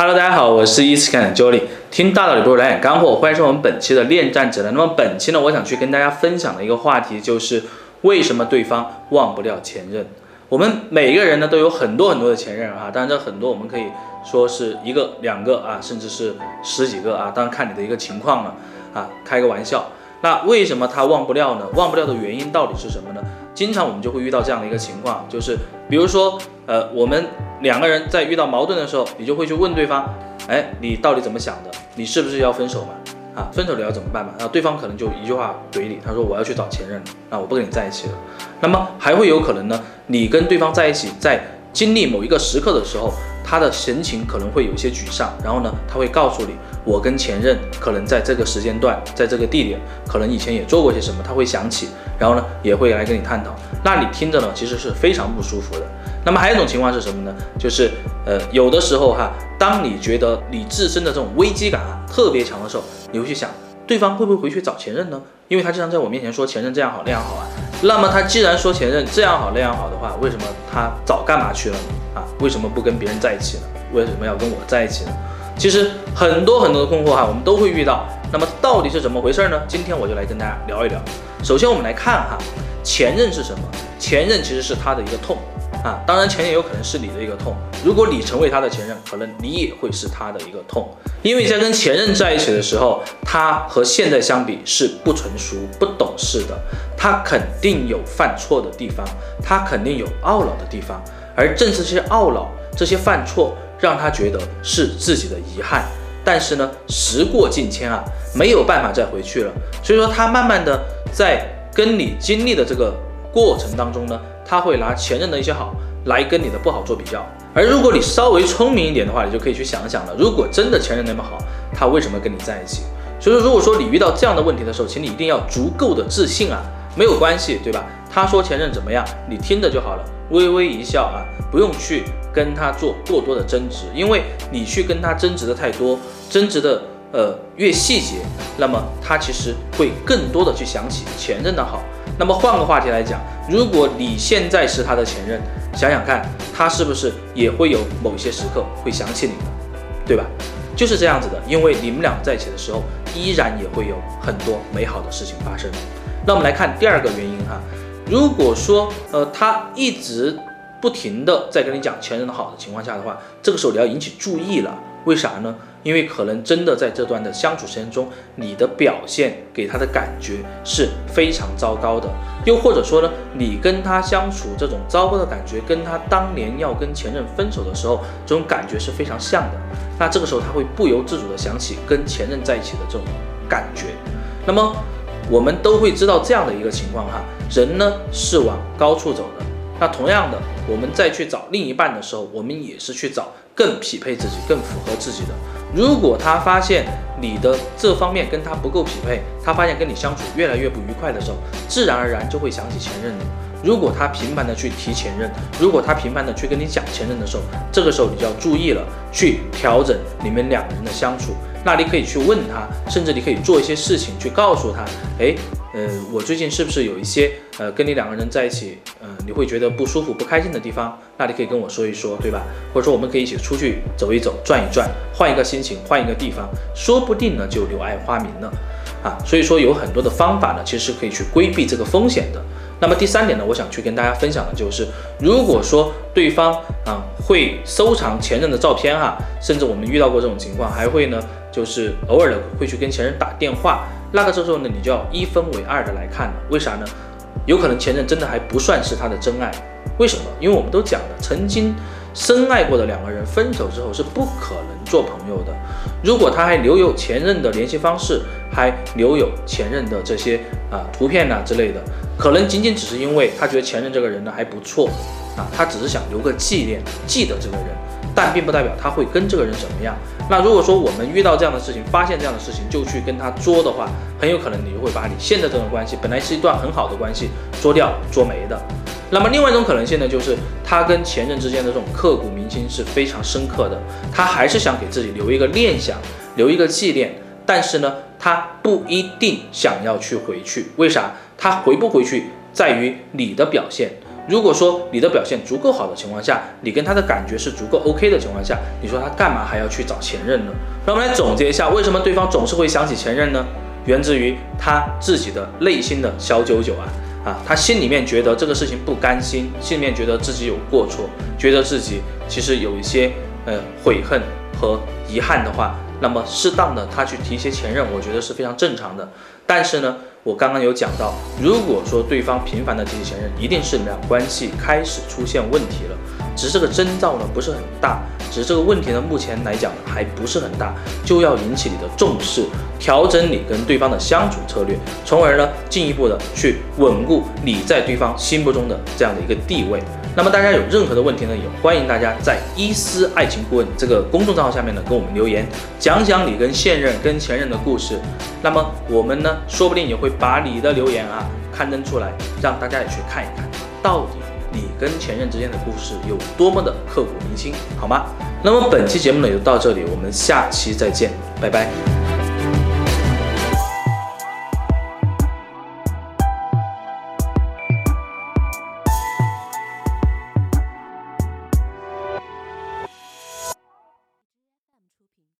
Hello，大家好，我是一次看的 Jolly，听大道理不如来点干货，欢迎收看我们本期的恋战指南。那么本期呢，我想去跟大家分享的一个话题就是为什么对方忘不了前任。我们每一个人呢都有很多很多的前任啊，当然这很多我们可以说是一个、两个啊，甚至是十几个啊，当然看你的一个情况了啊，开个玩笑。那为什么他忘不掉呢？忘不掉的原因到底是什么呢？经常我们就会遇到这样的一个情况，就是比如说，呃，我们两个人在遇到矛盾的时候，你就会去问对方，哎，你到底怎么想的？你是不是要分手嘛？啊，分手了要怎么办嘛？然后对方可能就一句话怼你，他说我要去找前任了，那我不跟你在一起了。那么还会有可能呢，你跟对方在一起，在经历某一个时刻的时候。他的神情可能会有些沮丧，然后呢，他会告诉你，我跟前任可能在这个时间段，在这个地点，可能以前也做过些什么，他会想起，然后呢，也会来跟你探讨。那你听着呢，其实是非常不舒服的。那么还有一种情况是什么呢？就是呃，有的时候哈，当你觉得你自身的这种危机感啊特别强的时候，你会去想，对方会不会回去找前任呢？因为他经常在我面前说前任这样好那样好啊。那么他既然说前任这样好那样好的话，为什么他早干嘛去了呢？啊，为什么不跟别人在一起呢？为什么要跟我在一起呢？其实很多很多的困惑哈，我们都会遇到。那么到底是怎么回事呢？今天我就来跟大家聊一聊。首先我们来看哈，前任是什么？前任其实是他的一个痛啊。当然前任有可能是你的一个痛。如果你成为他的前任，可能你也会是他的一个痛。因为在跟前任在一起的时候，他和现在相比是不成熟、不懂事的，他肯定有犯错的地方，他肯定有懊恼的地方。而正是这些懊恼、这些犯错，让他觉得是自己的遗憾。但是呢，时过境迁啊，没有办法再回去了。所以说，他慢慢的在跟你经历的这个过程当中呢，他会拿前任的一些好来跟你的不好做比较。而如果你稍微聪明一点的话，你就可以去想想了。如果真的前任那么好，他为什么跟你在一起？所以说，如果说你遇到这样的问题的时候，请你一定要足够的自信啊，没有关系，对吧？他说前任怎么样，你听着就好了。微微一笑啊，不用去跟他做过多的争执，因为你去跟他争执的太多，争执的呃越细节，那么他其实会更多的去想起前任的好。那么换个话题来讲，如果你现在是他的前任，想想看，他是不是也会有某些时刻会想起你呢？对吧？就是这样子的，因为你们俩在一起的时候，依然也会有很多美好的事情发生。那我们来看第二个原因哈。如果说呃他一直不停的在跟你讲前任的好的情况下的话，这个时候你要引起注意了，为啥呢？因为可能真的在这段的相处时间中，你的表现给他的感觉是非常糟糕的，又或者说呢，你跟他相处这种糟糕的感觉，跟他当年要跟前任分手的时候这种感觉是非常像的。那这个时候他会不由自主的想起跟前任在一起的这种感觉，那么。我们都会知道这样的一个情况哈，人呢是往高处走的。那同样的，我们再去找另一半的时候，我们也是去找更匹配自己、更符合自己的。如果他发现你的这方面跟他不够匹配，他发现跟你相处越来越不愉快的时候，自然而然就会想起前任了。如果他频繁的去提前任，如果他频繁的去跟你讲前任的时候，这个时候你就要注意了，去调整你们两人的相处。那你可以去问他，甚至你可以做一些事情去告诉他，哎，呃，我最近是不是有一些呃跟你两个人在一起，呃，你会觉得不舒服、不开心的地方？那你可以跟我说一说，对吧？或者说我们可以一起出去走一走、转一转，换一个心情，换一个地方，说不定呢就柳暗花明了啊。所以说有很多的方法呢，其实可以去规避这个风险的。那么第三点呢，我想去跟大家分享的就是，如果说对方啊会收藏前任的照片哈，甚至我们遇到过这种情况，还会呢。就是偶尔的会去跟前任打电话，那个时候呢，你就要一分为二的来看了。为啥呢？有可能前任真的还不算是他的真爱。为什么？因为我们都讲了，曾经深爱过的两个人分手之后是不可能做朋友的。如果他还留有前任的联系方式，还留有前任的这些啊图片呐之类的，可能仅仅只是因为他觉得前任这个人呢还不错啊，他只是想留个纪念，记得这个人，但并不代表他会跟这个人怎么样。那如果说我们遇到这样的事情，发现这样的事情就去跟他作的话，很有可能你就会把你现在这段关系本来是一段很好的关系作掉、作没的。那么另外一种可能性呢，就是他跟前任之间的这种刻骨铭心是非常深刻的，他还是想给自己留一个念想，留一个纪念，但是呢，他不一定想要去回去。为啥？他回不回去在于你的表现。如果说你的表现足够好的情况下，你跟他的感觉是足够 OK 的情况下，你说他干嘛还要去找前任呢？让我们来总结一下，为什么对方总是会想起前任呢？源自于他自己的内心的小九九啊啊，他心里面觉得这个事情不甘心，心里面觉得自己有过错，觉得自己其实有一些呃悔恨和遗憾的话。那么适当的他去提携前任，我觉得是非常正常的。但是呢，我刚刚有讲到，如果说对方频繁的提起前任，一定是你们俩关系开始出现问题了。只是这个征兆呢不是很大，只是这个问题呢目前来讲还不是很大，就要引起你的重视，调整你跟对方的相处策略，从而呢进一步的去稳固你在对方心目中的这样的一个地位。那么大家有任何的问题呢，也欢迎大家在伊思爱情顾问这个公众账号下面呢跟我们留言，讲讲你跟现任、跟前任的故事。那么我们呢，说不定也会把你的留言啊刊登出来，让大家也去看一看，到底你跟前任之间的故事有多么的刻骨铭心，好吗？那么本期节目呢就到这里，我们下期再见，拜拜。